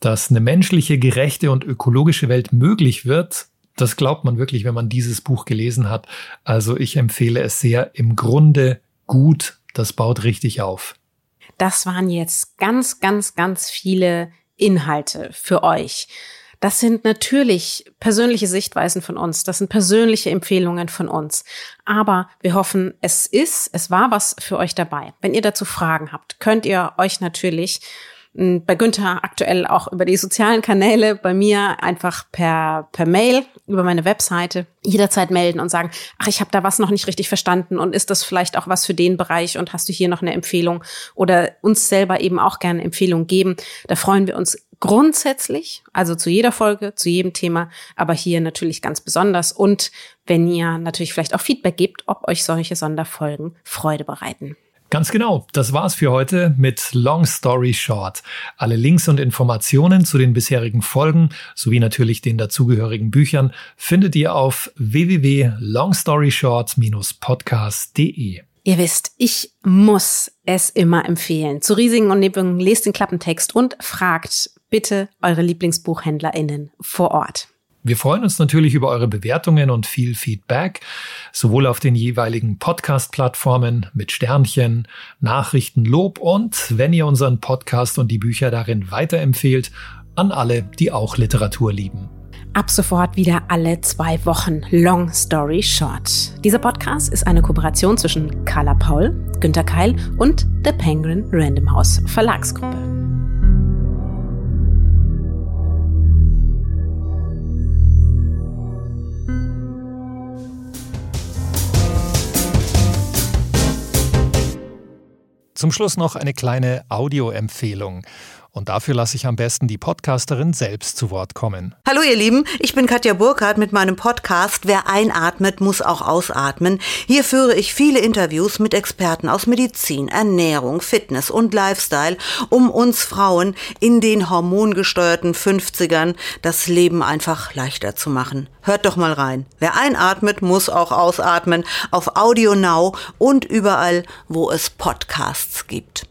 Dass eine menschliche, gerechte und ökologische Welt möglich wird, das glaubt man wirklich, wenn man dieses Buch gelesen hat. Also ich empfehle es sehr. Im Grunde gut, das baut richtig auf. Das waren jetzt ganz, ganz, ganz viele Inhalte für euch. Das sind natürlich persönliche Sichtweisen von uns. Das sind persönliche Empfehlungen von uns. Aber wir hoffen, es ist, es war was für euch dabei. Wenn ihr dazu Fragen habt, könnt ihr euch natürlich bei Günther aktuell auch über die sozialen Kanäle, bei mir einfach per, per Mail über meine Webseite jederzeit melden und sagen, ach, ich habe da was noch nicht richtig verstanden und ist das vielleicht auch was für den Bereich und hast du hier noch eine Empfehlung oder uns selber eben auch gerne Empfehlung geben. Da freuen wir uns grundsätzlich, also zu jeder Folge, zu jedem Thema, aber hier natürlich ganz besonders und wenn ihr natürlich vielleicht auch Feedback gebt, ob euch solche Sonderfolgen Freude bereiten. Ganz genau, das war's für heute mit Long Story Short. Alle Links und Informationen zu den bisherigen Folgen sowie natürlich den dazugehörigen Büchern findet ihr auf www.longstoryshort-podcast.de. Ihr wisst, ich muss es immer empfehlen. Zu Risiken und Nebenwirkungen lest den Klappentext und fragt bitte eure LieblingsbuchhändlerInnen vor Ort. Wir freuen uns natürlich über eure Bewertungen und viel Feedback, sowohl auf den jeweiligen Podcast-Plattformen mit Sternchen, Nachrichten, Lob und wenn ihr unseren Podcast und die Bücher darin weiterempfehlt, an alle, die auch Literatur lieben. Ab sofort wieder alle zwei Wochen. Long Story Short. Dieser Podcast ist eine Kooperation zwischen Carla Paul, Günter Keil und der Penguin Random House Verlagsgruppe. Zum Schluss noch eine kleine Audioempfehlung. Und dafür lasse ich am besten die Podcasterin selbst zu Wort kommen. Hallo ihr Lieben, ich bin Katja Burkhardt mit meinem Podcast Wer einatmet, muss auch ausatmen. Hier führe ich viele Interviews mit Experten aus Medizin, Ernährung, Fitness und Lifestyle, um uns Frauen in den hormongesteuerten 50ern das Leben einfach leichter zu machen. Hört doch mal rein. Wer einatmet, muss auch ausatmen auf Audio Now und überall, wo es Podcasts gibt.